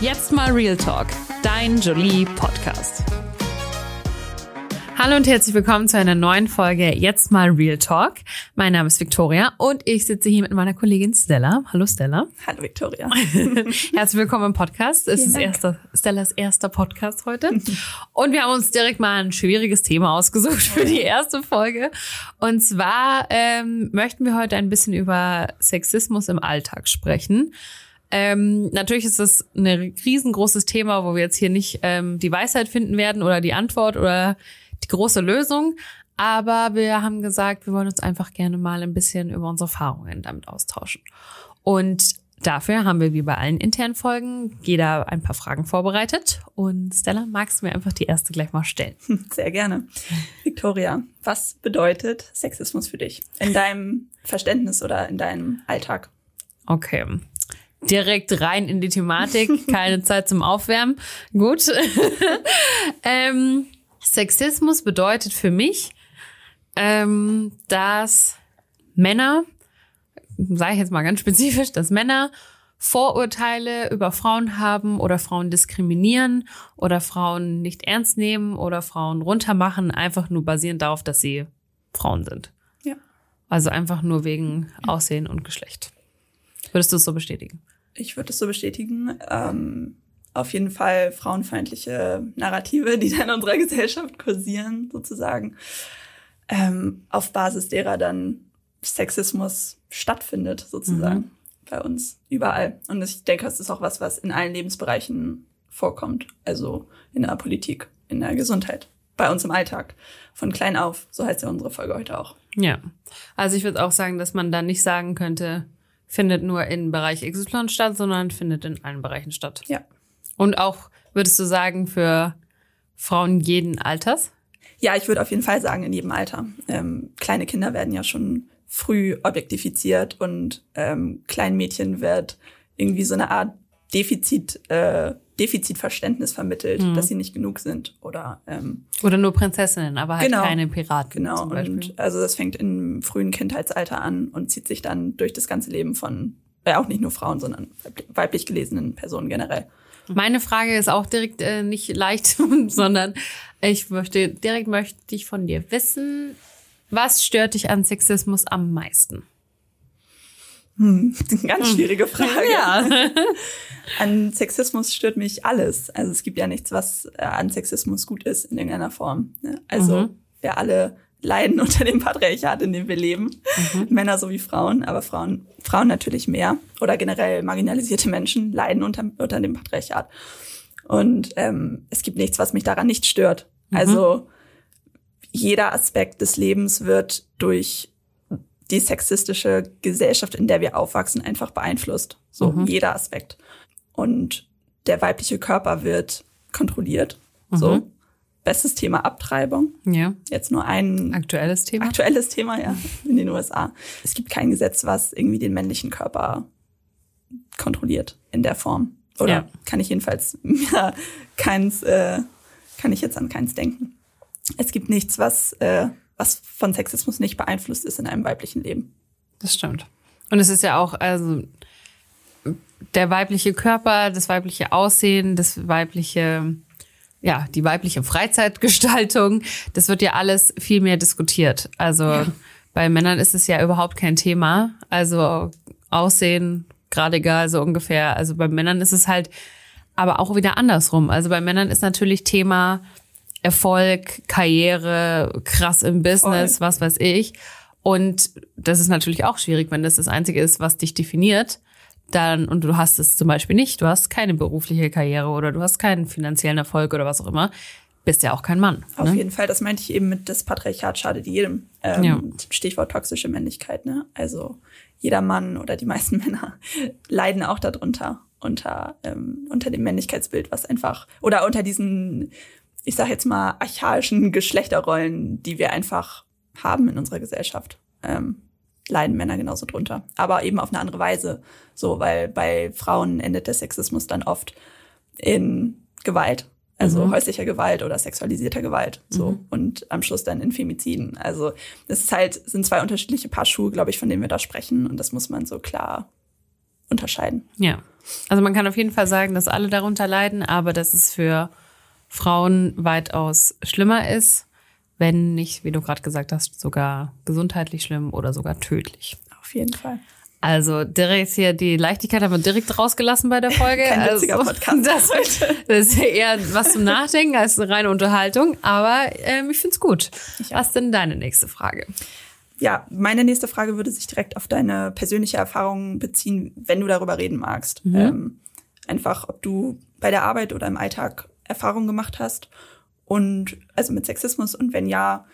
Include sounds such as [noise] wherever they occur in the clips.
Jetzt mal Real Talk, dein Jolie Podcast. Hallo und herzlich willkommen zu einer neuen Folge Jetzt mal Real Talk. Mein Name ist Victoria und ich sitze hier mit meiner Kollegin Stella. Hallo Stella. Hallo Victoria. [laughs] Herzlich willkommen im Podcast. Es ist erster, Stellas erster Podcast heute. Und wir haben uns direkt mal ein schwieriges Thema ausgesucht für die erste Folge. Und zwar ähm, möchten wir heute ein bisschen über Sexismus im Alltag sprechen. Ähm, natürlich ist das ein riesengroßes Thema, wo wir jetzt hier nicht ähm, die Weisheit finden werden oder die Antwort oder die große Lösung. Aber wir haben gesagt, wir wollen uns einfach gerne mal ein bisschen über unsere Erfahrungen damit austauschen. Und dafür haben wir wie bei allen internen Folgen jeder ein paar Fragen vorbereitet. Und Stella, magst du mir einfach die erste gleich mal stellen? [laughs] Sehr gerne. Victoria, was bedeutet Sexismus für dich in deinem Verständnis oder in deinem Alltag? Okay. Direkt rein in die Thematik, [laughs] keine Zeit zum Aufwärmen. Gut. [laughs] ähm, Sexismus bedeutet für mich, ähm, dass Männer, sage ich jetzt mal ganz spezifisch, dass Männer Vorurteile über Frauen haben oder Frauen diskriminieren oder Frauen nicht ernst nehmen oder Frauen runtermachen, einfach nur basierend darauf, dass sie Frauen sind. Ja. Also einfach nur wegen Aussehen und Geschlecht. Würdest du es so bestätigen? Ich würde es so bestätigen. Ähm, auf jeden Fall frauenfeindliche Narrative, die da in unserer Gesellschaft kursieren, sozusagen, ähm, auf Basis derer dann Sexismus stattfindet, sozusagen, mhm. bei uns überall. Und ich denke, das ist auch was, was in allen Lebensbereichen vorkommt. Also in der Politik, in der Gesundheit, bei uns im Alltag. Von klein auf, so heißt ja unsere Folge heute auch. Ja. Also ich würde auch sagen, dass man dann nicht sagen könnte, findet nur in Bereich XY statt, sondern findet in allen Bereichen statt. Ja. Und auch, würdest du sagen, für Frauen jeden Alters? Ja, ich würde auf jeden Fall sagen, in jedem Alter. Ähm, kleine Kinder werden ja schon früh objektifiziert und ähm, kleinen Mädchen wird irgendwie so eine Art Defizit, äh, Defizitverständnis vermittelt, mhm. dass sie nicht genug sind oder ähm, oder nur Prinzessinnen, aber halt genau, keine Piraten. Genau. Und also das fängt im frühen Kindheitsalter an und zieht sich dann durch das ganze Leben von äh, auch nicht nur Frauen, sondern weiblich gelesenen Personen generell. Meine Frage ist auch direkt äh, nicht leicht, [laughs] sondern ich möchte direkt möchte ich von dir wissen, was stört dich an Sexismus am meisten? Hm, [laughs] ganz hm. schwierige Frage. Ja. [laughs] an Sexismus stört mich alles. Also es gibt ja nichts, was äh, an Sexismus gut ist in irgendeiner Form. Ne? Also mhm. wir alle leiden [laughs] unter dem Patriarchat, in dem wir leben. Mhm. Männer sowie Frauen, aber Frauen, Frauen natürlich mehr. Oder generell marginalisierte Menschen leiden unter, unter dem Patriarchat. Und ähm, es gibt nichts, was mich daran nicht stört. Mhm. Also jeder Aspekt des Lebens wird durch die sexistische Gesellschaft, in der wir aufwachsen, einfach beeinflusst. So mhm. jeder Aspekt. Und der weibliche Körper wird kontrolliert. So mhm. Bestes Thema Abtreibung. Ja. Jetzt nur ein aktuelles Thema. Aktuelles Thema, ja, in den USA. Es gibt kein Gesetz, was irgendwie den männlichen Körper kontrolliert in der Form. Oder ja. kann ich jedenfalls ja, keins, äh, kann ich jetzt an keins denken. Es gibt nichts, was, äh, was von Sexismus nicht beeinflusst ist in einem weiblichen Leben. Das stimmt. Und es ist ja auch, also der weibliche Körper, das weibliche Aussehen, das weibliche ja, die weibliche Freizeitgestaltung, das wird ja alles viel mehr diskutiert. Also ja. bei Männern ist es ja überhaupt kein Thema. Also Aussehen, gerade egal, so ungefähr. Also bei Männern ist es halt aber auch wieder andersrum. Also bei Männern ist natürlich Thema Erfolg, Karriere, krass im Business, Voll. was weiß ich. Und das ist natürlich auch schwierig, wenn das das Einzige ist, was dich definiert dann, und du hast es zum Beispiel nicht, du hast keine berufliche Karriere oder du hast keinen finanziellen Erfolg oder was auch immer, bist ja auch kein Mann. Auf ne? jeden Fall, das meinte ich eben mit das Patriarchat schadet jedem. Ähm, ja. Stichwort toxische Männlichkeit, ne? Also jeder Mann oder die meisten [laughs] Männer leiden auch darunter, unter, ähm, unter dem Männlichkeitsbild, was einfach, oder unter diesen, ich sag jetzt mal, archaischen Geschlechterrollen, die wir einfach haben in unserer Gesellschaft. Ähm, leiden Männer genauso drunter. Aber eben auf eine andere Weise. So, weil bei Frauen endet der Sexismus dann oft in Gewalt. Also mhm. häuslicher Gewalt oder sexualisierter Gewalt. So. Mhm. Und am Schluss dann in Femiziden. Also, das ist halt, sind zwei unterschiedliche Paar Schuhe, glaube ich, von denen wir da sprechen. Und das muss man so klar unterscheiden. Ja. Also man kann auf jeden Fall sagen, dass alle darunter leiden, aber dass es für Frauen weitaus schlimmer ist, wenn nicht, wie du gerade gesagt hast, sogar gesundheitlich schlimm oder sogar tödlich. Auf jeden Fall. Also direkt hier die Leichtigkeit haben wir direkt rausgelassen bei der [laughs] Folge. Kein also, Podcast das, [laughs] heute. das ist eher was zum Nachdenken als eine reine Unterhaltung. Aber ähm, ich find's gut. Ich. Was denn deine nächste Frage? Ja, meine nächste Frage würde sich direkt auf deine persönliche Erfahrung beziehen, wenn du darüber reden magst. Ähm, einfach, ob du bei der Arbeit oder im Alltag Erfahrungen gemacht hast und also mit Sexismus und wenn ja,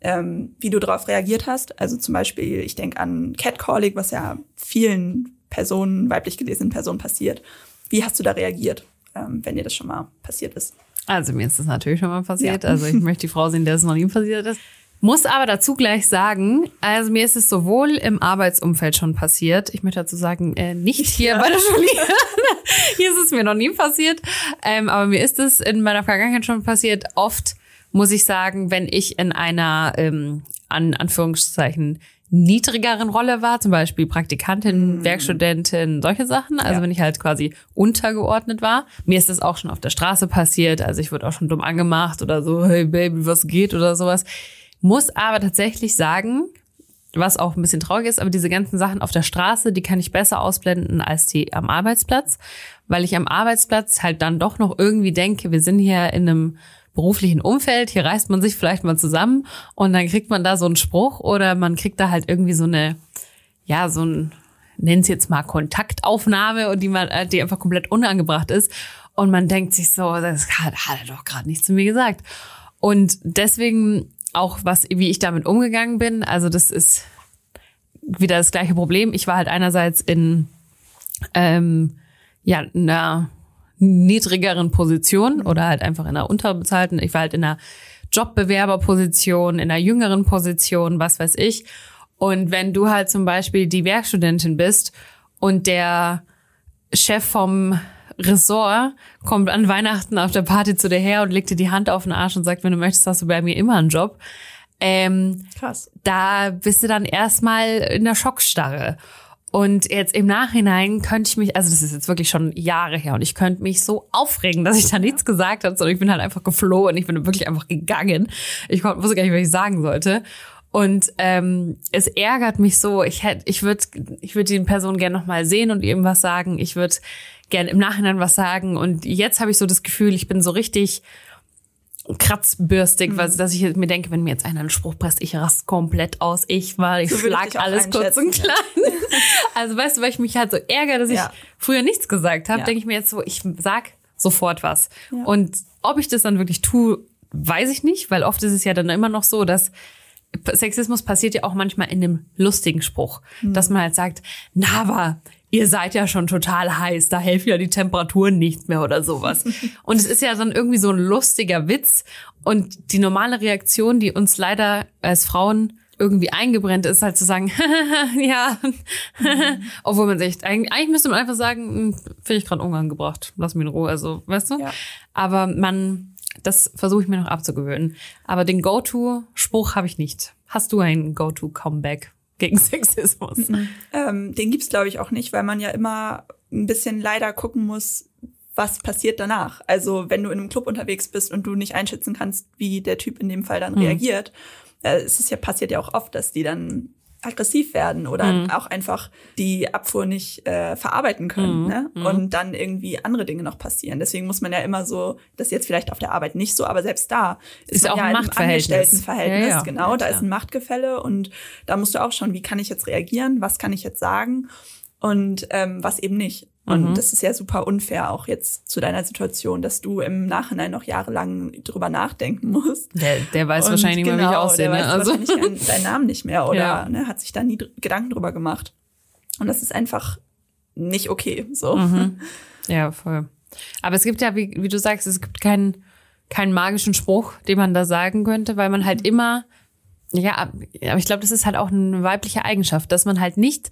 ähm, wie du darauf reagiert hast. Also zum Beispiel, ich denke an Catcalling, was ja vielen Personen, weiblich gelesenen Personen passiert. Wie hast du da reagiert, ähm, wenn dir das schon mal passiert ist? Also mir ist das natürlich schon mal passiert. Ja. Also ich möchte die Frau sehen, der es noch nie passiert ist. Muss aber dazu gleich sagen, also mir ist es sowohl im Arbeitsumfeld schon passiert. Ich möchte dazu sagen, äh, nicht [laughs] hier bei der Schule. [laughs] hier ist es mir noch nie passiert. Ähm, aber mir ist es in meiner Vergangenheit schon passiert. Oft muss ich sagen, wenn ich in einer, ähm, an Anführungszeichen, niedrigeren Rolle war, zum Beispiel Praktikantin, Werkstudentin, solche Sachen. Also Ja. wenn ich halt quasi untergeordnet war. Mir ist das auch schon auf der Straße passiert. Also ich wurde auch schon dumm angemacht oder so, hey Baby, was geht oder sowas. Muss aber tatsächlich sagen, was auch ein bisschen traurig ist, aber diese ganzen Sachen auf der Straße, die kann ich besser ausblenden als die am Arbeitsplatz, weil ich am Arbeitsplatz halt dann doch noch irgendwie denke, wir sind hier in einem beruflichen Umfeld, hier reißt man sich vielleicht mal zusammen und dann kriegt man da so einen Spruch oder man kriegt da halt irgendwie so eine, ja, so ein, nennen es jetzt mal Kontaktaufnahme und die man, äh, die einfach komplett unangebracht ist und man denkt sich so, das hat, hat er doch gerade nicht zu mir gesagt. Und deswegen auch was, wie ich damit umgegangen bin, also das ist wieder das gleiche Problem. Ich war halt einerseits in ähm, ja, einer niedrigeren Position oder halt einfach in einer unterbezahlten. Ich war halt in einer Jobbewerberposition, in einer jüngeren Position, was weiß ich. Und wenn du halt zum Beispiel die Werkstudentin bist und der Chef vom Ressort kommt an Weihnachten auf der Party zu dir her und legt dir die Hand auf den Arsch und sagt, wenn du möchtest, hast du bei mir immer einen Job. Ähm, Krass. da bist du dann erstmal in der Schockstarre. Und jetzt im Nachhinein könnte ich mich, also das ist jetzt wirklich schon Jahre her und ich könnte mich so aufregen, dass ich da nichts gesagt habe, sondern ich bin halt einfach geflohen. Ich bin wirklich einfach gegangen. Ich wusste gar nicht, was ich sagen sollte. Und ähm, es ärgert mich so. Ich hätte, ich würde, ich würde die Person gerne noch mal sehen und ihm was sagen. Ich würde gerne im Nachhinein was sagen. Und jetzt habe ich so das Gefühl, ich bin so richtig kratzbürstig, weil dass ich mir denke, wenn mir jetzt einer einen Spruch presst, ich rast komplett aus. Ich war, ich So ich schlag alles kurz und klein. [laughs] Also weißt du, weil ich mich halt so ärgere, dass ich Ja. früher nichts gesagt habe, Ja. denke ich mir jetzt so, ich sag sofort was. Ja. Und ob ich das dann wirklich tue, weiß ich nicht, weil oft ist es ja dann immer noch so, dass Sexismus passiert ja auch manchmal in einem lustigen Spruch, Hm. dass man halt sagt, na, aber ihr seid ja schon total heiß, da helfen ja die Temperaturen nicht mehr oder sowas. [laughs] Und es ist ja dann irgendwie so ein lustiger Witz und die normale Reaktion, die uns leider als Frauen irgendwie eingebrennt ist, halt zu sagen, [laughs] ja, [laughs] obwohl man sich, eigentlich, eigentlich müsste man einfach sagen, hm, finde ich gerade unangebracht, lass mich in Ruhe, also, weißt du? Ja. Aber man, das versuche ich mir noch abzugewöhnen. Aber den Go-To-Spruch habe ich nicht. Hast du einen Go-To-Comeback gegen [laughs] Sexismus? Ähm, den gibt's glaube ich auch nicht, weil man ja immer ein bisschen leider gucken muss, was passiert danach. Also wenn du in einem Club unterwegs bist und du nicht einschätzen kannst, wie der Typ in dem Fall dann reagiert, äh, es ist ja passiert ja auch oft, dass die dann aggressiv werden oder auch einfach die Abfuhr nicht äh, verarbeiten können ne? und dann irgendwie andere Dinge noch passieren. Deswegen muss man ja immer so, das ist jetzt vielleicht auf der Arbeit nicht so, aber selbst da ist, Ist auch ja ein Machtverhältnis. Angestelltenverhältnis, Ja, ja. genau, Ja, da ist ein Machtgefälle und da musst du auch schauen, wie kann ich jetzt reagieren, was kann ich jetzt sagen und ähm, was eben nicht. Und Mhm. das ist ja super unfair auch jetzt zu deiner Situation, dass du im Nachhinein noch jahrelang drüber nachdenken musst. Der, der weiß Und wahrscheinlich nicht mehr, wie ich genau, aussehe. Der Ne? weiß Also, wahrscheinlich deinen, Namen nicht mehr oder Ja. ne, hat sich da nie Gedanken drüber gemacht. Und das ist einfach nicht okay. So. Mhm. [laughs] ja, voll. Aber es gibt ja, wie, wie du sagst, es gibt keinen, keinen magischen Spruch, den man da sagen könnte, weil man halt immer, ja, aber ich glaube, das ist halt auch eine weibliche Eigenschaft, dass man halt nicht,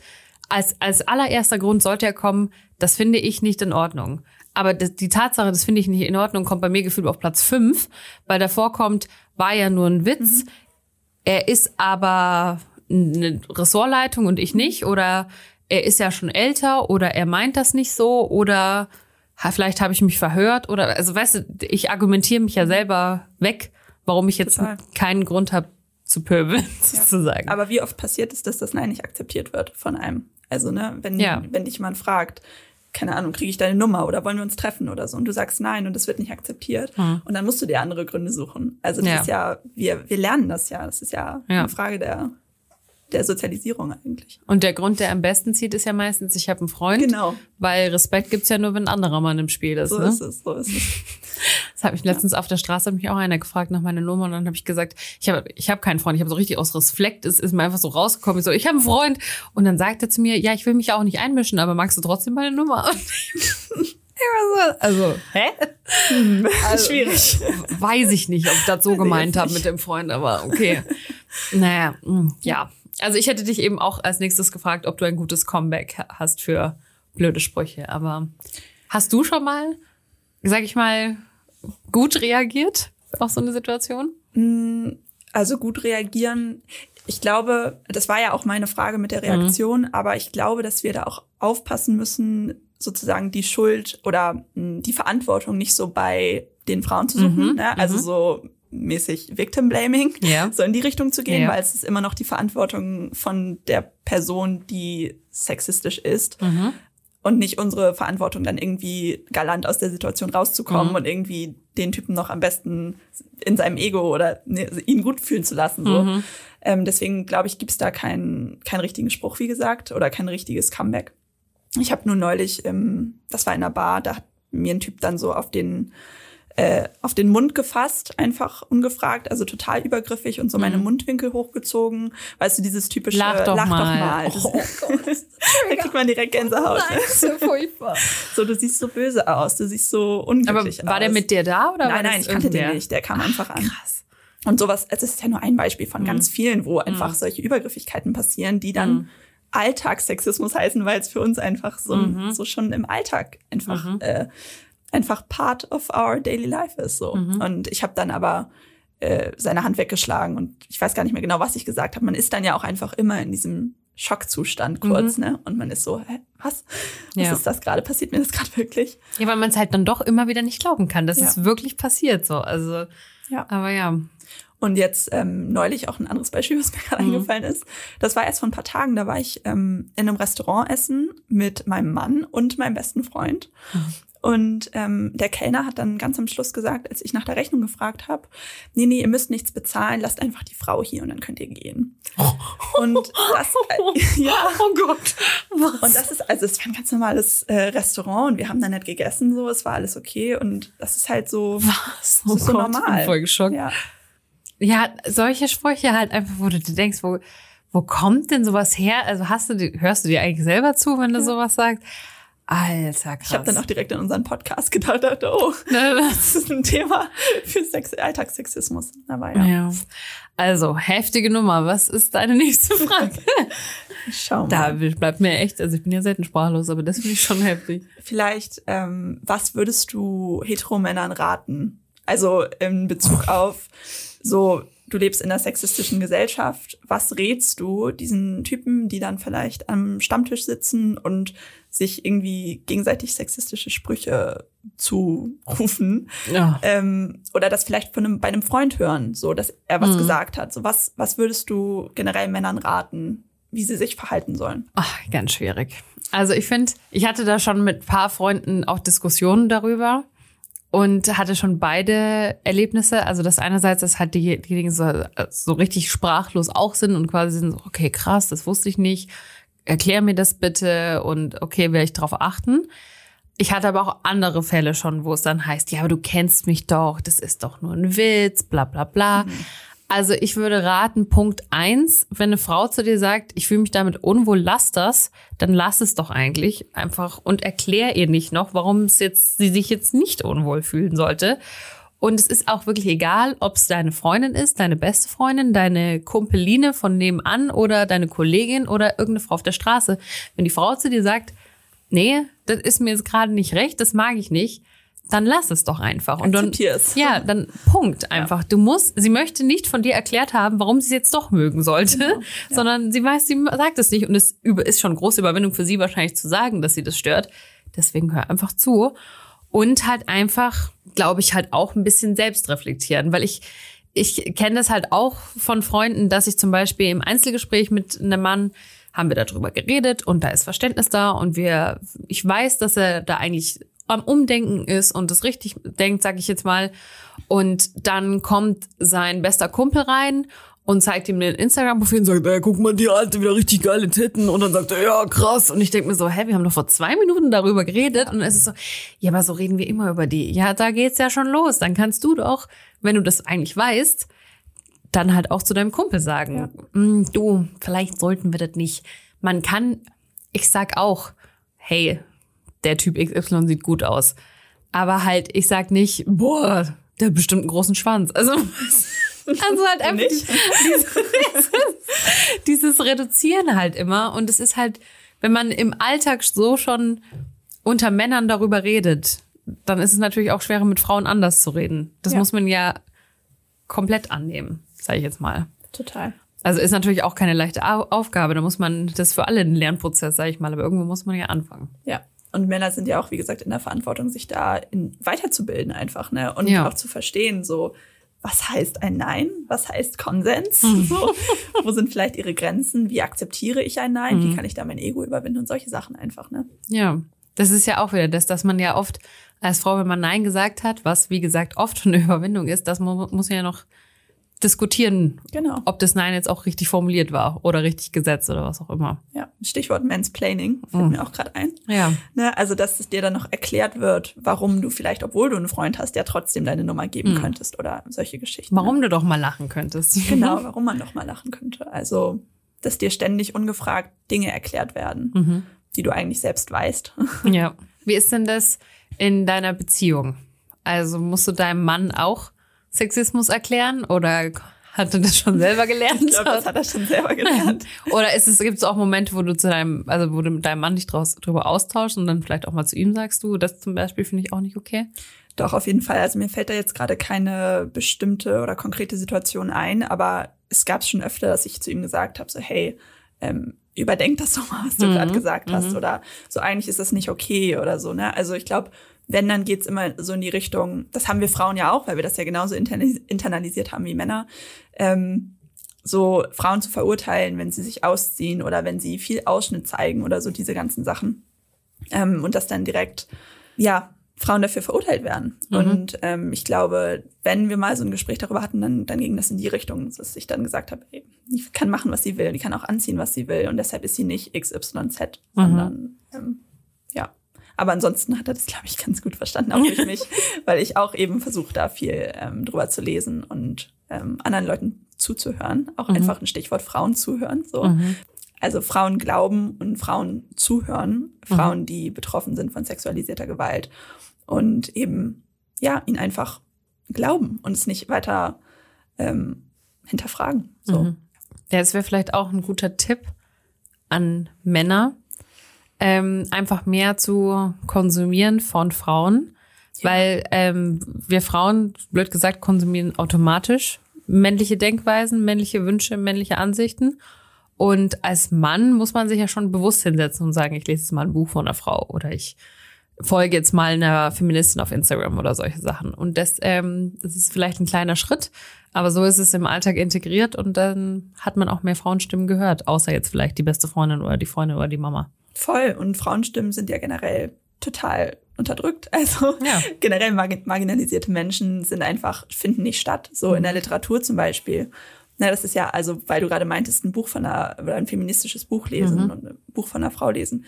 als, als allererster Grund sollte ja kommen, das finde ich nicht in Ordnung. Aber das, die Tatsache, das finde ich nicht in Ordnung, kommt bei mir gefühlt auf Platz fünf, weil davor kommt, war ja nur ein Witz. Er ist aber eine Ressortleitung und ich nicht. Oder er ist ja schon älter oder er meint das nicht so oder vielleicht habe ich mich verhört oder also weißt du, ich argumentiere mich ja selber weg, warum ich jetzt Total. keinen Grund habe zu pöbeln, [laughs] ja. sozusagen. Aber wie oft passiert es, dass das Nein nicht akzeptiert wird von einem? Also, ne, wenn, ja. wenn dich jemand fragt, keine Ahnung, kriege ich deine Nummer oder wollen wir uns treffen oder so und du sagst nein und das wird nicht akzeptiert hm. und dann musst du dir andere Gründe suchen. Also das ja. ist ja, wir, wir lernen das ja, das ist ja, ja. eine Frage der der Sozialisierung eigentlich. Und der Grund, der am besten zieht, ist ja meistens, ich habe einen Freund. Genau. Weil Respekt gibt's ja nur, wenn ein anderer Mann im Spiel ist. So ne? ist es, so ist es. [laughs] Das hat mich letztens ja. auf der Straße hat mich auch einer gefragt nach meiner Nummer und dann habe ich gesagt, ich habe ich hab keinen Freund, ich habe so richtig aus Respekt, es ist mir einfach so rausgekommen, ich so, ich habe einen Freund und dann sagt er zu mir, ja, ich will mich auch nicht einmischen, aber magst du trotzdem meine Nummer? [laughs] Also, hä? [laughs] Also, Schwierig. Weiß ich nicht, ob ich das so gemeint habe mit dem Freund, aber okay. Naja, hm, ja. Also ich hätte dich eben auch als nächstes gefragt, ob du ein gutes Comeback hast für blöde Sprüche. Aber hast du schon mal, sag ich mal, gut reagiert auf so eine Situation? Mm, also gut reagieren. Ich glaube, das war ja auch meine Frage mit der Reaktion, mhm. aber ich glaube, dass wir da auch aufpassen müssen, sozusagen die Schuld oder mm, die Verantwortung nicht so bei den Frauen zu suchen. Mhm. Ne? Also mhm. so mäßig Victim Blaming, ja. so in die Richtung zu gehen, ja. weil es ist immer noch die Verantwortung von der Person, die sexistisch ist. Mhm. Und nicht unsere Verantwortung, dann irgendwie galant aus der Situation rauszukommen mhm. und irgendwie den Typen noch am besten in seinem Ego oder ne, ihn gut fühlen zu lassen. So. Mhm. Ähm, deswegen glaube ich, gibt es da keinen keinen richtigen Spruch, wie gesagt, oder kein richtiges Comeback. Ich habe nur neulich, ähm, das war in einer Bar, da hat mir ein Typ dann so auf den äh, auf den Mund gefasst, einfach ungefragt, also total übergriffig und so meine mhm. Mundwinkel hochgezogen. Weißt du, dieses typische Lach doch lach mal. Doch mal. Oh, Gott. [laughs] da kriegt man direkt Gänsehaut. Nein, so furchtbar. [laughs] So, du siehst so böse aus, du siehst so unglücklich Aber war aus. der mit dir da oder? Nein, nein, ich kannte den nicht. Der kam Ach, einfach an. Krass. Und sowas, es ist ja nur ein Beispiel von mhm. ganz vielen, wo einfach mhm. solche Übergriffigkeiten passieren, die dann mhm. Alltagssexismus heißen, weil es für uns einfach so, mhm. so schon im Alltag einfach mhm. äh, einfach part of our daily life ist so. Mhm. Und ich habe dann aber äh, seine Hand weggeschlagen und ich weiß gar nicht mehr genau, was ich gesagt habe. Man ist dann ja auch einfach immer in diesem Schockzustand kurz, mhm. ne? Und man ist so, hä, was? Was ja. ist das gerade? Passiert mir das gerade wirklich? Ja, weil man es halt dann doch immer wieder nicht glauben kann, dass ja. es wirklich passiert so. Also, ja. Aber ja. Und jetzt ähm, neulich auch ein anderes Beispiel, was mir gerade mhm. eingefallen ist. Das war erst vor ein paar Tagen, da war ich ähm, in einem Restaurant essen mit meinem Mann und meinem besten Freund. Mhm. Und ähm, der Kellner hat dann ganz am Schluss gesagt, als ich nach der Rechnung gefragt habe, nee, nee, ihr müsst nichts bezahlen, lasst einfach die Frau hier und dann könnt ihr gehen. [laughs] Und das, äh, [laughs] ja. Oh Gott. Was? Und das ist, also es war ein ganz normales äh, Restaurant und wir haben da nicht gegessen, so, es war alles okay und das ist halt so, Was? Oh so Gott, normal. Ich bin voll geschockt. Ja. ja, solche Sprüche halt einfach, wo du dir denkst, wo, wo kommt denn sowas her? Also hast du, hörst du dir eigentlich selber zu, wenn du ja. sowas sagst? Alter, krass. Ich habe dann auch direkt an unseren Podcast gedacht, dachte, oh, [laughs] das ist ein Thema für Sex Alltagssexismus. Aber ja. ja. Also, heftige Nummer. Was ist deine nächste Frage? [laughs] Schau mal. Da bleibt mir echt, also ich bin ja selten sprachlos, aber das finde ich schon heftig. Vielleicht, ähm, was würdest du Heteromännern raten? Also in Bezug auf so du lebst in einer sexistischen Gesellschaft. Was rätst du diesen Typen, die dann vielleicht am Stammtisch sitzen und sich irgendwie gegenseitig sexistische Sprüche zurufen? Ja. Ähm, oder das vielleicht von einem, bei einem Freund hören, so dass er was mhm. gesagt hat. So was, was würdest du generell Männern raten, wie sie sich verhalten sollen? Ach, ganz schwierig. Also ich finde, ich hatte da schon mit paar Freunden auch Diskussionen darüber und hatte schon beide Erlebnisse. Also das einerseits, dass halt die, diejenigen so, so richtig sprachlos auch sind und quasi sind so, okay, krass, das wusste ich nicht. Erklär mir das bitte und okay, werde ich darauf achten. Ich hatte aber auch andere Fälle schon, wo es dann heißt, ja, aber du kennst mich doch, das ist doch nur ein Witz, bla bla bla. Mhm. Also ich würde raten, Punkt eins, wenn eine Frau zu dir sagt, ich fühle mich damit unwohl, lass das, dann lass es doch eigentlich einfach und erklär ihr nicht noch, warum es jetzt, sie sich jetzt nicht unwohl fühlen sollte. Und es ist auch wirklich egal, ob es deine Freundin ist, deine beste Freundin, deine Kumpeline von nebenan oder deine Kollegin oder irgendeine Frau auf der Straße. Wenn die Frau zu dir sagt, nee, das ist mir jetzt gerade nicht recht, das mag ich nicht, dann lass es doch einfach. Und dann, [laughs] ja, dann Punkt einfach. Du musst, sie möchte nicht von dir erklärt haben, warum sie es jetzt doch mögen sollte, Genau, [laughs] sondern sie weiß, sie sagt es nicht. Und es ist schon große Überwindung für sie wahrscheinlich zu sagen, dass sie das stört. Deswegen hör einfach zu. Und halt einfach, glaube ich, halt auch ein bisschen selbst reflektieren, weil ich ich kenne das halt auch von Freunden, dass ich zum Beispiel im Einzelgespräch mit einem Mann haben wir darüber geredet und da ist Verständnis da und wir, ich weiß, dass er da eigentlich am Umdenken ist und das richtig denkt, sag ich jetzt mal. Und dann kommt sein bester Kumpel rein und zeigt ihm den Instagram-Profil und sagt, ey, guck mal, die alte wieder richtig geile Titten. Und dann sagt er, ja, krass. Und ich denke mir so, hä, wir haben doch vor zwei Minuten darüber geredet. Und es ist so, ja, aber so reden wir immer über die. Ja, da geht's ja schon los. Dann kannst du doch, wenn du das eigentlich weißt, dann halt auch zu deinem Kumpel sagen, "Mm, du, vielleicht sollten wir das nicht. Man kann, ich sag auch, hey, der Typ XY sieht gut aus. Aber halt, ich sag nicht, boah, der hat bestimmt einen großen Schwanz. Also, also halt einfach Nicht? dieses, dieses Reduzieren halt immer. Und es ist halt, wenn man im Alltag so schon unter Männern darüber redet, dann ist es natürlich auch schwerer, mit Frauen anders zu reden. Das Ja. muss man ja komplett annehmen, sage ich jetzt mal. Total. Also ist natürlich auch keine leichte Au- Aufgabe. Da muss man, das ist für alle ein Lernprozess, sage ich mal. Aber irgendwo muss man ja anfangen. Ja. Und Männer sind ja auch, wie gesagt, in der Verantwortung, sich da in, weiterzubilden einfach, ne? Und Ja. auch zu verstehen, so, was heißt ein Nein? Was heißt Konsens? So, wo sind vielleicht ihre Grenzen? Wie akzeptiere ich ein Nein? Wie kann ich da mein Ego überwinden? Und solche Sachen einfach, ne? Ja, das ist ja auch wieder das, dass man ja oft als Frau, wenn man Nein gesagt hat, was wie gesagt oft schon eine [laughs] Überwindung ist, man muss man ja noch diskutieren, Genau. ob das Nein jetzt auch richtig formuliert war oder richtig gesetzt oder was auch immer. Ja. Stichwort Mansplaining fällt mir auch gerade ein. Ja, Ne, also, dass es dir dann noch erklärt wird, warum du vielleicht, obwohl du einen Freund hast, ja trotzdem deine Nummer geben könntest oder solche Geschichten. ne? warum du doch mal lachen könntest. [laughs] Genau, warum man noch mal lachen könnte. Also, dass dir ständig ungefragt Dinge erklärt werden, Mhm. die du eigentlich selbst weißt. Ja. Wie ist denn das in deiner Beziehung? Also musst du deinem Mann auch Sexismus erklären oder hat er das schon selber gelernt? Ich glaube, das hat er schon selber gelernt. [laughs] Oder ist es, gibt es auch Momente, wo du zu deinem, also wo du mit deinem Mann dich draus, drüber austauschst und dann vielleicht auch mal zu ihm sagst, du, das zum Beispiel finde ich auch nicht okay? Doch, auf jeden Fall. Also mir fällt da jetzt gerade keine bestimmte oder konkrete Situation ein, aber es gab schon öfter, dass ich zu ihm gesagt habe, so hey, ähm, überdenk das doch mal, was du gerade gesagt hast. Oder so eigentlich ist das nicht okay oder so. Ne? Also ich glaube, wenn, dann geht's immer so in die Richtung, das haben wir Frauen ja auch, weil wir das ja genauso interna- internalisiert haben wie Männer, ähm, so Frauen zu verurteilen, wenn sie sich ausziehen oder wenn sie viel Ausschnitt zeigen oder so diese ganzen Sachen. Ähm, und dass dann direkt, ja, Frauen dafür verurteilt werden. Und ähm, ich glaube, wenn wir mal so ein Gespräch darüber hatten, dann, dann ging das in die Richtung, dass ich dann gesagt habe, ey, die kann machen, was sie will, die kann auch anziehen, was sie will. Und deshalb ist sie nicht XYZ, sondern ähm. Aber ansonsten hat er das, glaube ich, ganz gut verstanden, auch durch mich, [laughs] weil ich auch eben versuche, da viel ähm, drüber zu lesen und ähm, anderen Leuten zuzuhören. Auch einfach ein Stichwort Frauen zuhören. So. Also Frauen glauben und Frauen zuhören, Frauen, die betroffen sind von sexualisierter Gewalt und eben ja ihn einfach glauben und es nicht weiter ähm, hinterfragen. So. Ja, das wäre vielleicht auch ein guter Tipp an Männer, ähm, einfach mehr zu konsumieren von Frauen, weil ähm, wir Frauen, blöd gesagt, konsumieren automatisch männliche Denkweisen, männliche Wünsche, männliche Ansichten. Und als Mann muss man sich ja schon bewusst hinsetzen und sagen, ich lese jetzt mal ein Buch von einer Frau oder ich folge jetzt mal einer Feministin auf Instagram oder solche Sachen. Und das, ähm, das ist vielleicht ein kleiner Schritt, aber so ist es im Alltag integriert und dann hat man auch mehr Frauenstimmen gehört, außer jetzt vielleicht die beste Freundin oder die Freundin oder die Mama. Voll. Und Frauenstimmen sind ja generell total unterdrückt. [laughs] Also Ja. generell margin marginalisierte Menschen sind einfach, finden nicht statt. So in der Literatur zum Beispiel. Na, das ist ja, also, weil du gerade meintest, ein Buch von einer, oder ein feministisches Buch lesen und ein Buch von einer Frau lesen.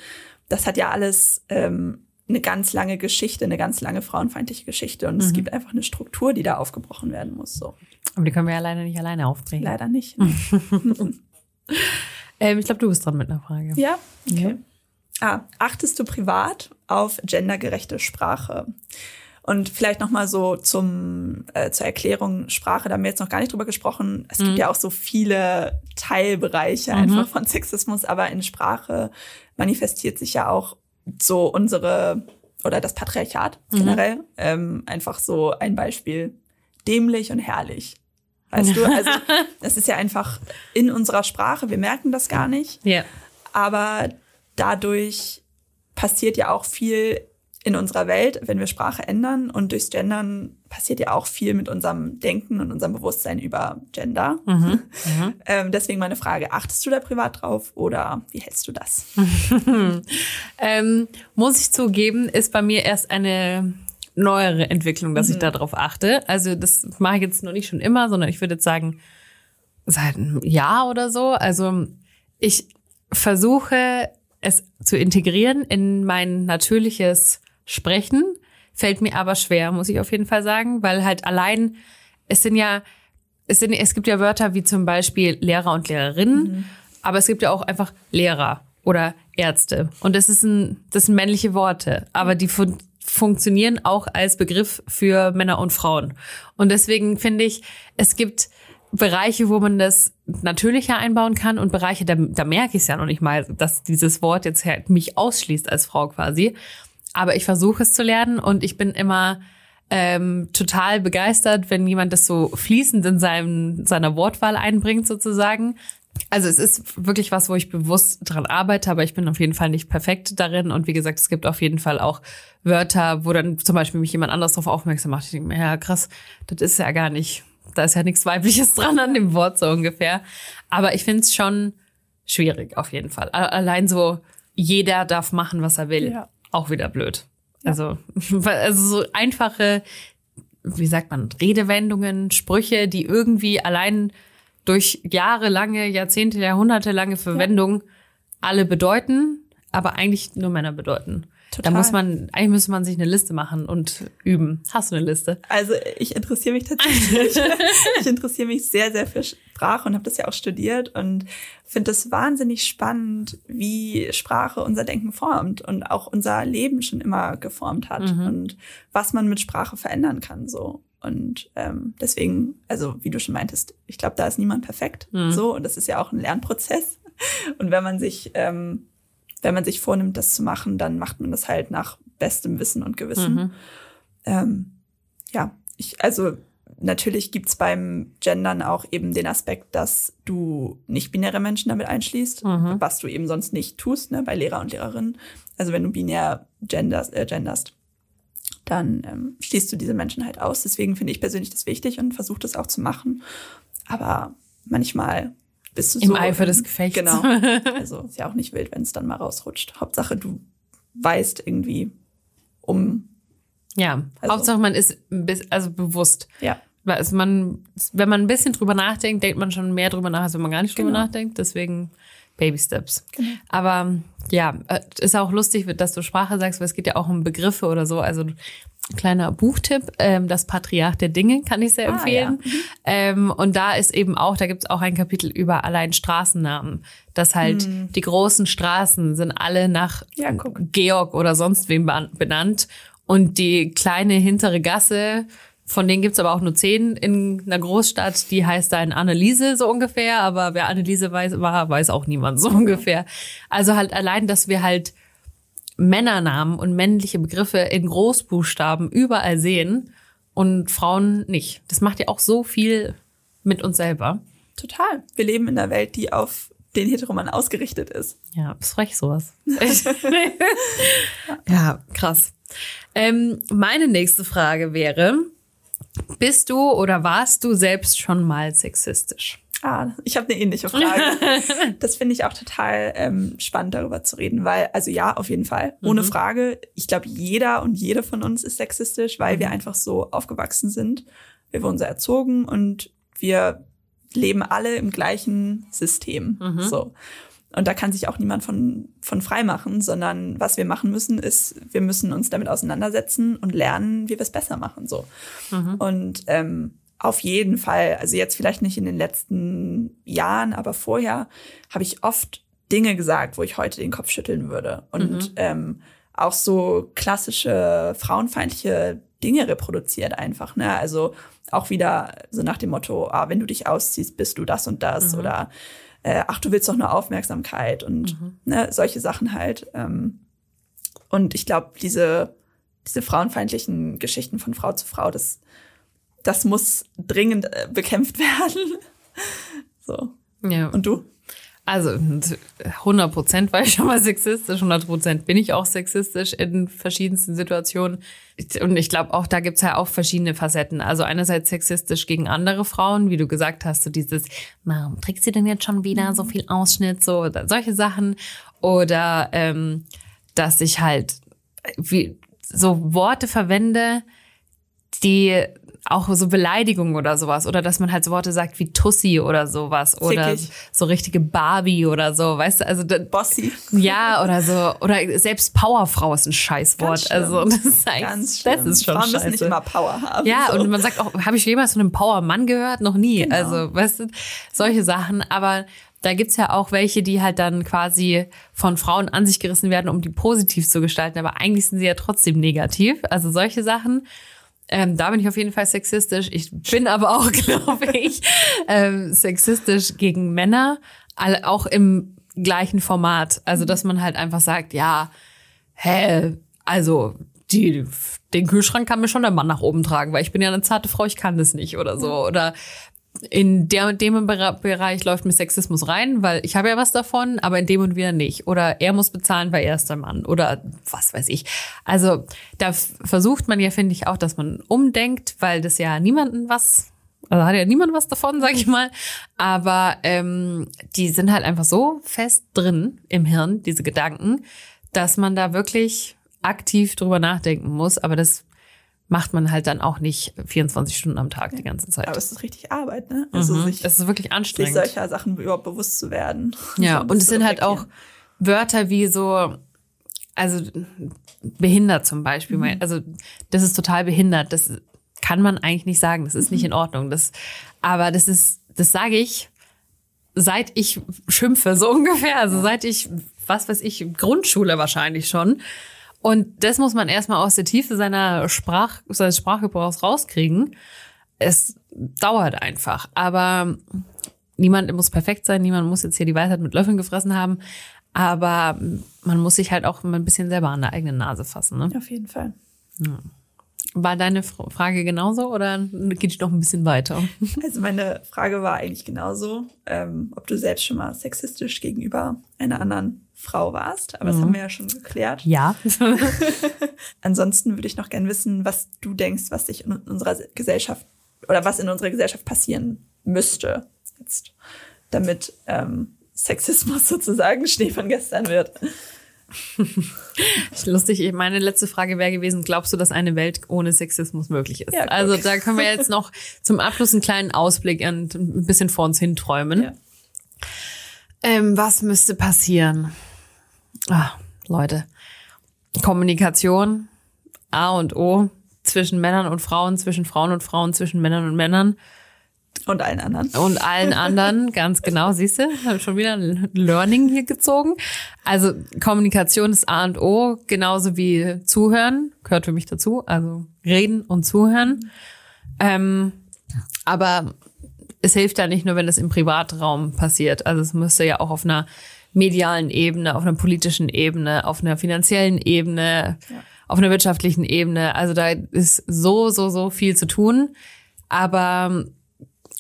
Das hat ja alles ähm, eine ganz lange Geschichte, eine ganz lange frauenfeindliche Geschichte. Und es gibt einfach eine Struktur, die da aufgebrochen werden muss. So. Aber die können wir ja leider nicht alleine aufbringen. Leider nicht. [laughs] Ähm, ich glaube, du bist dran mit einer Frage. Ja, okay. Ah, achtest du privat auf gendergerechte Sprache? Und vielleicht noch mal so zum äh, zur Erklärung Sprache, da haben wir jetzt noch gar nicht drüber gesprochen. Es gibt ja auch so viele Teilbereiche einfach von Sexismus, aber in Sprache manifestiert sich ja auch so unsere oder das Patriarchat mhm. generell. Ähm, einfach so ein Beispiel dämlich und herrlich. Weißt du, also [laughs] das ist ja einfach in unserer Sprache, wir merken das gar nicht. Ja. Aber dadurch passiert ja auch viel in unserer Welt, wenn wir Sprache ändern. Und durchs Gendern passiert ja auch viel mit unserem Denken und unserem Bewusstsein über Gender. Mhm, [laughs] mhm. ähm, deswegen meine Frage, achtest du da privat drauf oder wie hältst du das? [laughs] ähm, muss ich zugeben, ist bei mir erst eine neuere Entwicklung, dass mhm. ich darauf achte. Also das mache ich jetzt noch nicht schon immer, sondern ich würde jetzt sagen, seit einem Jahr oder so. Also ich versuche es zu integrieren in mein natürliches Sprechen, fällt mir aber schwer, muss ich auf jeden Fall sagen, weil halt allein, es sind ja, es, sind, es gibt ja Wörter wie zum Beispiel Lehrer und Lehrerinnen, mhm. aber es gibt ja auch einfach Lehrer oder Ärzte. Und das ist ein, das sind männliche Worte, aber die fun funktionieren auch als Begriff für Männer und Frauen. Und deswegen finde ich, es gibt Bereiche, wo man das natürlicher einbauen kann und Bereiche, da, da merke ich es ja noch nicht mal, dass dieses Wort jetzt halt mich ausschließt als Frau quasi. Aber ich versuche es zu lernen und ich bin immer ähm, total begeistert, wenn jemand das so fließend in seinem, seiner Wortwahl einbringt sozusagen. Also es ist wirklich was, wo ich bewusst dran arbeite, aber ich bin auf jeden Fall nicht perfekt darin. Und wie gesagt, es gibt auf jeden Fall auch Wörter, wo dann zum Beispiel mich jemand anders darauf aufmerksam macht. Ich denke mir, ja krass, das ist ja gar nicht, da ist ja nichts Weibliches [laughs] dran an dem Wort so ungefähr. Aber ich finde es schon schwierig auf jeden Fall. Allein so, jeder darf machen, was er will. Ja auch wieder blöd. Ja. Also, [laughs] also so einfache, wie sagt man, Redewendungen, Sprüche, die irgendwie allein durch jahrelange, Jahrzehnte, Jahrhundertelange Verwendung ja. alle bedeuten, aber eigentlich nur Männer bedeuten. Total. Da muss man, eigentlich müsste man sich eine Liste machen und üben. Hast du eine Liste? Also ich interessiere mich tatsächlich. [laughs] ich interessiere mich sehr, sehr für Sprache und habe das ja auch studiert und finde es wahnsinnig spannend, wie Sprache unser Denken formt und auch unser Leben schon immer geformt hat mhm. und was man mit Sprache verändern kann so. Und ähm, deswegen, also wie du schon meintest, ich glaube, da ist niemand perfekt. Mhm. So, und das ist ja auch ein Lernprozess. Und wenn man sich ähm, wenn man sich vornimmt, das zu machen, dann macht man das halt nach bestem Wissen und Gewissen. Mhm. Ähm, ja, ich, also natürlich gibt's beim Gendern auch eben den Aspekt, dass du nicht-binäre Menschen damit einschließt, mhm. was du eben sonst nicht tust, ne, bei Lehrer und Lehrerinnen. Also wenn du binär genders, äh, genderst, dann ähm, schließt du diese Menschen halt aus. Deswegen finde ich persönlich das wichtig und versuche das auch zu machen. Aber manchmal bist du Im so. Im Eifer des Gefechts. Genau. [laughs] Also ist ja auch nicht wild, wenn es dann mal rausrutscht. Hauptsache, du weißt irgendwie um. Ja, also. Hauptsache man ist also bewusst. Ja. Also man, wenn man ein bisschen drüber nachdenkt, denkt man schon mehr drüber nach, als wenn man gar nicht drüber genau. nachdenkt. Deswegen Baby Steps. Genau. Aber ja, äh, ist auch lustig, dass du Sprache sagst, weil es geht ja auch um Begriffe oder so. Also kleiner Buchtipp, ähm, das Patriarch der Dinge kann ich sehr ah, empfehlen. Ja. Mhm. Ähm, und da ist eben auch, da gibt's auch ein Kapitel über allein Straßennamen. Dass halt mhm. die großen Straßen sind alle nach ja, Georg oder sonst wem benannt. Und die kleine hintere Gasse, von denen gibt's aber auch nur zehn in einer Großstadt, die heißt dann Anneliese so ungefähr. Aber wer Anneliese weiß, war, weiß auch niemand so ungefähr. Also halt allein, dass wir halt Männernamen und männliche Begriffe in Großbuchstaben überall sehen und Frauen nicht. Das macht ja auch so viel mit uns selber. Total. Wir leben in einer Welt, die auf den Heteroman ausgerichtet ist. Ja, ist frech sowas. [laughs] ja, krass. Ähm, meine nächste Frage wäre, bist du oder warst du selbst schon mal sexistisch? Ah, ich habe eine ähnliche Frage. [laughs] das finde ich auch total ähm, spannend, darüber zu reden, weil, also ja, auf jeden Fall, ohne mhm. Frage. Ich glaube, jeder und jede von uns ist sexistisch, weil mhm. wir einfach so aufgewachsen sind. Wir wurden so erzogen und wir leben alle im gleichen System. Mhm. So. Und da kann sich auch niemand von, von frei machen, sondern was wir machen müssen, ist, wir müssen uns damit auseinandersetzen und lernen, wie wir es besser machen. So. Mhm. Und ähm, auf jeden Fall, also jetzt vielleicht nicht in den letzten Jahren, aber vorher habe ich oft Dinge gesagt, wo ich heute den Kopf schütteln würde. Und mhm. ähm, auch so klassische frauenfeindliche Dinge reproduziert einfach. Ne? Also auch wieder so nach dem Motto, ah, wenn du dich ausziehst, bist du das und das. Mhm. Oder äh, ach, du willst doch nur Aufmerksamkeit und mhm. ne, solche Sachen halt. Ähm, und ich glaube, diese diese frauenfeindlichen Geschichten von Frau zu Frau, das, das muss dringend äh, bekämpft [laughs] werden. so. Ja. Und du? Also 100 Prozent war ich schon mal sexistisch, 100 Prozent bin ich auch sexistisch in verschiedensten Situationen. Und ich glaube auch, da gibt's ja auch verschiedene Facetten. Also einerseits sexistisch gegen andere Frauen, wie du gesagt hast, so dieses, warum trägt sie denn jetzt schon wieder so viel Ausschnitt, so oder solche Sachen. Oder ähm, dass ich halt wie, so Worte verwende, die auch so Beleidigungen oder sowas oder dass man halt so Worte sagt wie Tussi oder sowas oder Zickig. so richtige Barbie oder so, weißt du, also Bossy. ja oder so oder selbst Powerfrau ist ein Scheißwort, Ganz also [laughs] das ist Ganz das ist schon Frauen scheiße. müssen nicht immer Power haben. Ja, so. und man sagt auch, habe ich jemals von einem Powermann gehört? Noch nie. Genau. Also, weißt du, solche Sachen. Aber da gibt's ja auch welche, die halt dann quasi von Frauen an sich gerissen werden, um die positiv zu gestalten. Aber eigentlich sind sie ja trotzdem negativ. Also solche Sachen. Ähm, da bin ich auf jeden Fall sexistisch. Ich bin aber auch, [laughs] glaube ich, ähm, sexistisch gegen Männer, auch im gleichen Format. Also, dass man halt einfach sagt, ja, hä, also die, den Kühlschrank kann mir schon der Mann nach oben tragen, weil ich bin ja eine zarte Frau, ich kann das nicht oder so. Oder in der und dem Bereich läuft mir Sexismus rein, weil ich habe ja was davon, aber in dem und wieder nicht. Oder er muss bezahlen, weil er ist der Mann. Oder was weiß ich. Also da versucht man ja, finde ich, auch, dass man umdenkt, weil das ja niemanden was, also hat ja niemand was davon, sag ich mal. Aber ähm, die sind halt einfach so fest drin im Hirn, diese Gedanken, dass man da wirklich aktiv drüber nachdenken muss. Aber das macht man halt dann auch nicht 24 Stunden am Tag die ganze Zeit. Aber es ist richtig Arbeit, ne? Also Mhm. sich, Es ist wirklich sich anstrengend. solcher Sachen überhaupt bewusst zu werden. [laughs] Ja, und das es sind halt auch. Wörter wie so, also behindert zum Beispiel. Mhm. Also das ist total behindert. Das kann man eigentlich nicht sagen. Das ist nicht Mhm. in Ordnung. Das, aber das ist, das sage ich, seit ich schimpfe, so [laughs] ungefähr. Also seit ich, was weiß ich, Grundschule wahrscheinlich schon. Und das muss man erstmal aus der Tiefe seiner Sprach, seines Sprachgebrauchs rauskriegen. Es dauert einfach. Aber niemand muss perfekt sein, niemand muss jetzt hier die Weisheit mit Löffeln gefressen haben. Aber man muss sich halt auch mal ein bisschen selber an der eigenen Nase fassen. Ne? Auf jeden Fall. War deine Frage genauso oder geht die noch ein bisschen weiter? [laughs] Also meine Frage war eigentlich genauso, ähm, ob du selbst schon mal sexistisch gegenüber einer anderen Frau warst. Aber das haben wir ja schon geklärt. Ja. [laughs] [laughs] Ansonsten würde ich noch gern wissen, was du denkst, was sich in unserer Gesellschaft oder was in unserer Gesellschaft passieren müsste jetzt, damit ähm, Sexismus sozusagen Schnee von gestern wird. [laughs] Lustig, meine letzte Frage wäre gewesen, glaubst du, dass eine Welt ohne Sexismus möglich ist? Ja, also da können wir jetzt noch zum Abschluss einen kleinen Ausblick und ein bisschen vor uns hinträumen. Ja. Ähm, was müsste passieren? Ah, Leute, Kommunikation, A und O zwischen Männern und Frauen, zwischen Frauen und Frauen, zwischen Männern und Männern Und allen anderen. und allen anderen, [laughs] ganz genau, siehst du, habe schon wieder ein Learning hier gezogen. Also Kommunikation ist A und O, genauso wie Zuhören, gehört für mich dazu, also reden und zuhören. Ähm, aber es hilft ja nicht nur, wenn es im Privatraum passiert. Also es müsste ja auch auf einer medialen Ebene, auf einer politischen Ebene, auf einer finanziellen Ebene, auf einer wirtschaftlichen Ebene. Also da ist so, so, so viel zu tun. Aber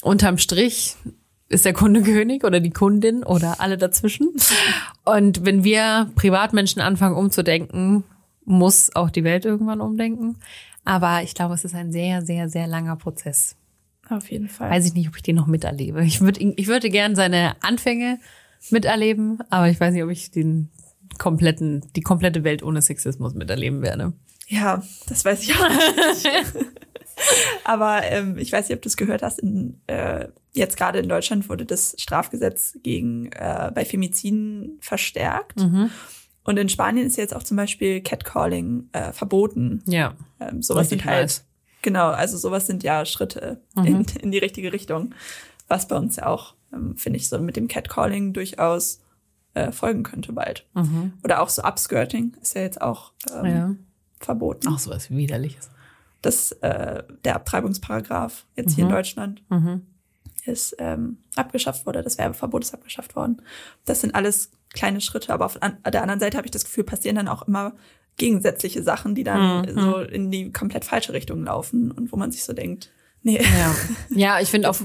unterm Strich ist der Kunde [laughs] König oder die Kundin oder alle dazwischen. Und wenn wir Privatmenschen anfangen umzudenken, muss auch die Welt irgendwann umdenken. Aber ich glaube, es ist ein sehr, sehr, sehr langer Prozess. Auf jeden Fall. Weiß ich nicht, ob ich den noch miterlebe. Ich würde, ich würde gern seine Anfänge miterleben, aber ich weiß nicht, ob ich den kompletten, die komplette Welt ohne Sexismus miterleben werde. Ja, das weiß ich auch nicht. [laughs] [laughs] Aber ähm, ich weiß nicht, ob du es gehört hast. In, äh, jetzt gerade in Deutschland wurde das Strafgesetz gegen äh, bei Femiziden verstärkt. Mhm. Und in Spanien ist jetzt auch zum Beispiel Catcalling äh, verboten. Ja. Ähm, sowas sind halt nice. genau, also sowas sind ja Schritte Mhm. in, [laughs] in die richtige Richtung, was bei uns ja auch, ähm, finde ich, so mit dem Catcalling durchaus äh, folgen könnte bald. Oder auch so Upskirting ist ja jetzt auch ähm, Mhm. Ja. verboten. Auch sowas widerliches. Das äh, der Abtreibungsparagraph jetzt hier in Deutschland ist ähm, abgeschafft wurde, das Werbeverbot ist abgeschafft worden. Das sind alles kleine Schritte, aber auf der anderen Seite habe ich das Gefühl, passieren dann auch immer gegensätzliche Sachen, die dann mhm. so in die komplett falsche Richtung laufen und wo man sich so denkt, Nee. Ja, [laughs] ja ich finde auf,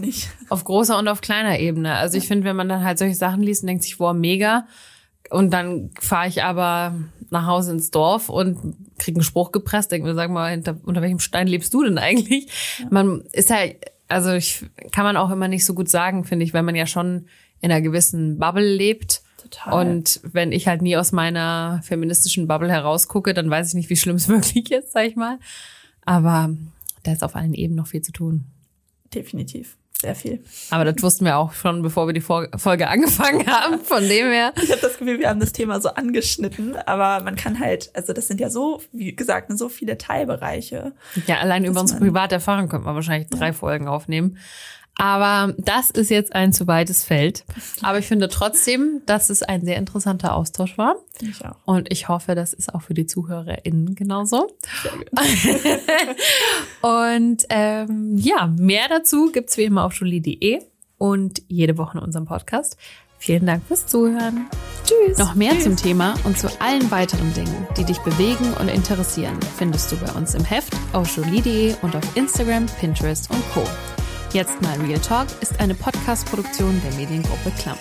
auf großer und auf kleiner Ebene. Also ich finde, wenn man dann halt solche Sachen liest und denkt sich, wow, mega. Und dann fahre ich aber nach Hause ins Dorf und krieg einen Spruch gepresst, denke mir, sag mal, hinter, unter welchem Stein lebst du denn eigentlich? Ja. Man ist ja, also ich kann man auch immer nicht so gut sagen, finde ich, weil man ja schon in einer gewissen Bubble lebt. Total. Und wenn ich halt nie aus meiner feministischen Bubble herausgucke, dann weiß ich nicht, wie schlimm es [laughs] wirklich ist, sag ich mal. Aber da ist auf allen Ebenen noch viel zu tun. Definitiv. Sehr viel. Aber das wussten wir auch schon, bevor wir die Folge angefangen [laughs] haben. Von dem her. Ich habe das Gefühl, wir haben das Thema so angeschnitten, aber man kann halt, also das sind ja so, wie gesagt, so viele Teilbereiche. Ja, allein über unsere private Erfahrung könnte man wahrscheinlich drei ja. Folgen aufnehmen. Aber das ist jetzt ein zu weites Feld. Aber ich finde trotzdem, dass es ein sehr interessanter Austausch war. Ich auch. Und ich hoffe, das ist auch für die ZuhörerInnen genauso. [laughs] und ähm, ja, mehr dazu gibt's wie immer auf julie.de und jede Woche in unserem Podcast. Vielen Dank fürs Zuhören. Tschüss. Noch mehr Tschüss. zum Thema und zu allen weiteren Dingen, die dich bewegen und interessieren, findest du bei uns im Heft auf jolie.de und auf Instagram, Pinterest und Co. Jetzt mal Real Talk ist eine Podcast-Produktion der Mediengruppe Klammt.